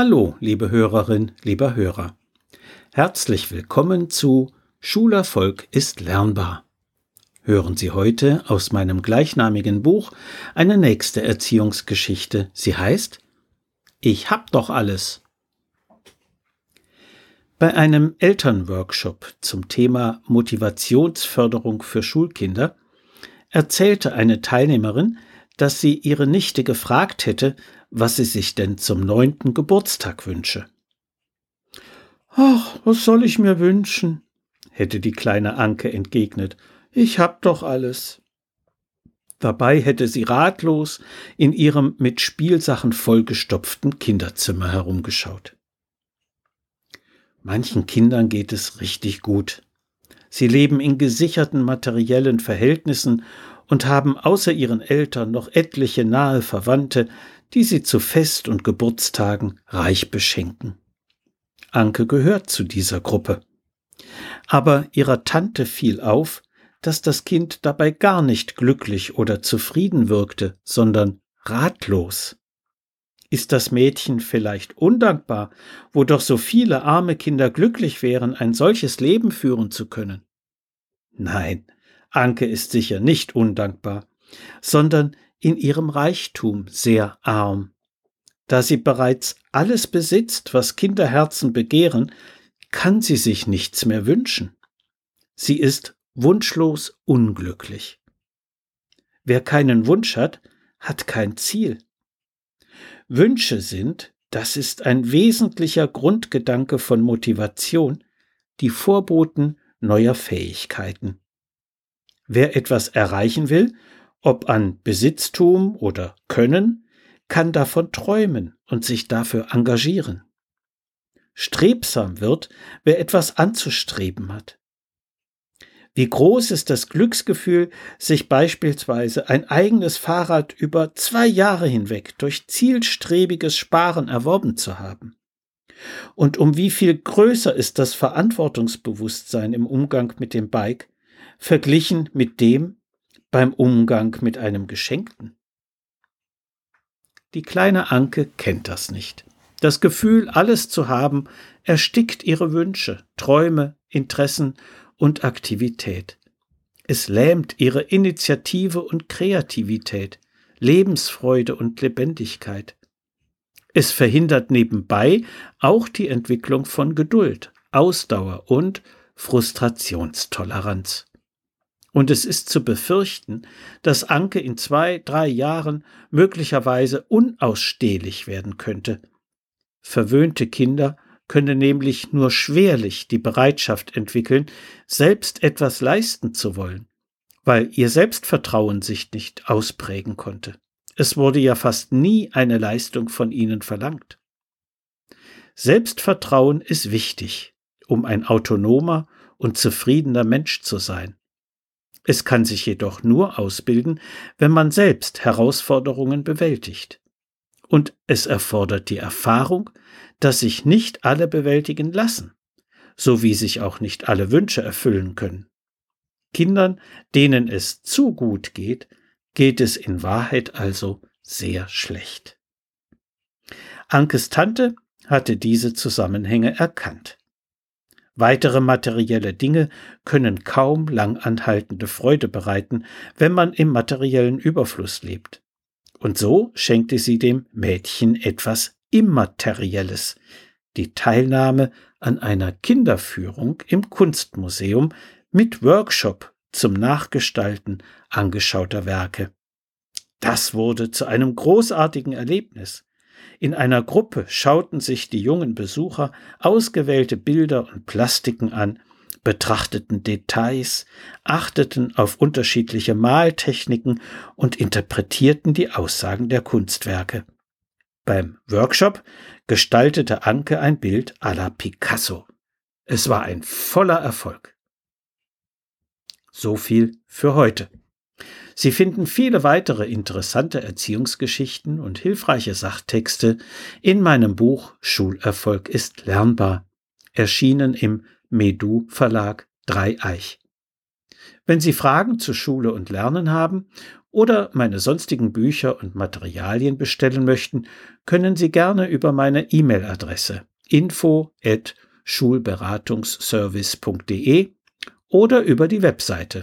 Hallo, liebe Hörerin, lieber Hörer. Herzlich willkommen zu Schulerfolg ist lernbar. Hören Sie heute aus meinem gleichnamigen Buch eine nächste Erziehungsgeschichte. Sie heißt Ich hab doch alles. Bei einem Elternworkshop zum Thema Motivationsförderung für Schulkinder erzählte eine Teilnehmerin, dass sie ihre Nichte gefragt hätte, was sie sich denn zum neunten Geburtstag wünsche. Ach, was soll ich mir wünschen? hätte die kleine Anke entgegnet. Ich hab doch alles. Dabei hätte sie ratlos in ihrem mit Spielsachen vollgestopften Kinderzimmer herumgeschaut. Manchen Kindern geht es richtig gut. Sie leben in gesicherten materiellen Verhältnissen und haben außer ihren Eltern noch etliche nahe Verwandte, die sie zu Fest- und Geburtstagen reich beschenken. Anke gehört zu dieser Gruppe. Aber ihrer Tante fiel auf, dass das Kind dabei gar nicht glücklich oder zufrieden wirkte, sondern ratlos. Ist das Mädchen vielleicht undankbar, wo doch so viele arme Kinder glücklich wären, ein solches Leben führen zu können? Nein, Anke ist sicher nicht undankbar, sondern in ihrem Reichtum sehr arm. Da sie bereits alles besitzt, was Kinderherzen begehren, kann sie sich nichts mehr wünschen. Sie ist wunschlos unglücklich. Wer keinen Wunsch hat, hat kein Ziel. Wünsche sind, das ist ein wesentlicher Grundgedanke von Motivation, die Vorboten neuer Fähigkeiten. Wer etwas erreichen will, ob an Besitztum oder Können, kann davon träumen und sich dafür engagieren. Strebsam wird, wer etwas anzustreben hat. Wie groß ist das Glücksgefühl, sich beispielsweise ein eigenes Fahrrad über zwei Jahre hinweg durch zielstrebiges Sparen erworben zu haben? Und um wie viel größer ist das Verantwortungsbewusstsein im Umgang mit dem Bike verglichen mit dem beim Umgang mit einem Geschenkten? Die kleine Anke kennt das nicht. Das Gefühl, alles zu haben, erstickt ihre Wünsche, Träume, Interessen und Aktivität. Es lähmt ihre Initiative und Kreativität, Lebensfreude und Lebendigkeit. Es verhindert nebenbei auch die Entwicklung von Geduld, Ausdauer und Frustrationstoleranz. Und es ist zu befürchten, dass Anke in zwei, drei Jahren möglicherweise unausstehlich werden könnte. Verwöhnte Kinder könne nämlich nur schwerlich die Bereitschaft entwickeln, selbst etwas leisten zu wollen, weil ihr Selbstvertrauen sich nicht ausprägen konnte. Es wurde ja fast nie eine Leistung von ihnen verlangt. Selbstvertrauen ist wichtig, um ein autonomer und zufriedener Mensch zu sein. Es kann sich jedoch nur ausbilden, wenn man selbst Herausforderungen bewältigt. Und es erfordert die Erfahrung, dass sich nicht alle bewältigen lassen, so wie sich auch nicht alle Wünsche erfüllen können. Kindern, denen es zu gut geht, geht es in Wahrheit also sehr schlecht. Ankes Tante hatte diese Zusammenhänge erkannt. Weitere materielle Dinge können kaum langanhaltende Freude bereiten, wenn man im materiellen Überfluss lebt. Und so schenkte sie dem Mädchen etwas Immaterielles, die Teilnahme an einer Kinderführung im Kunstmuseum mit Workshop zum Nachgestalten angeschauter Werke. Das wurde zu einem großartigen Erlebnis. In einer Gruppe schauten sich die jungen Besucher ausgewählte Bilder und Plastiken an, betrachteten Details, achteten auf unterschiedliche Maltechniken und interpretierten die Aussagen der Kunstwerke. Beim Workshop gestaltete Anke ein Bild à la Picasso. Es war ein voller Erfolg. So viel für heute. Sie finden viele weitere interessante Erziehungsgeschichten und hilfreiche Sachtexte in meinem Buch Schulerfolg ist lernbar, erschienen im Medu Verlag Dreieich. Wenn Sie Fragen zu Schule und Lernen haben oder meine sonstigen Bücher und Materialien bestellen möchten, können Sie gerne über meine E-Mail-Adresse info at schulberatungsservice.de oder über die Webseite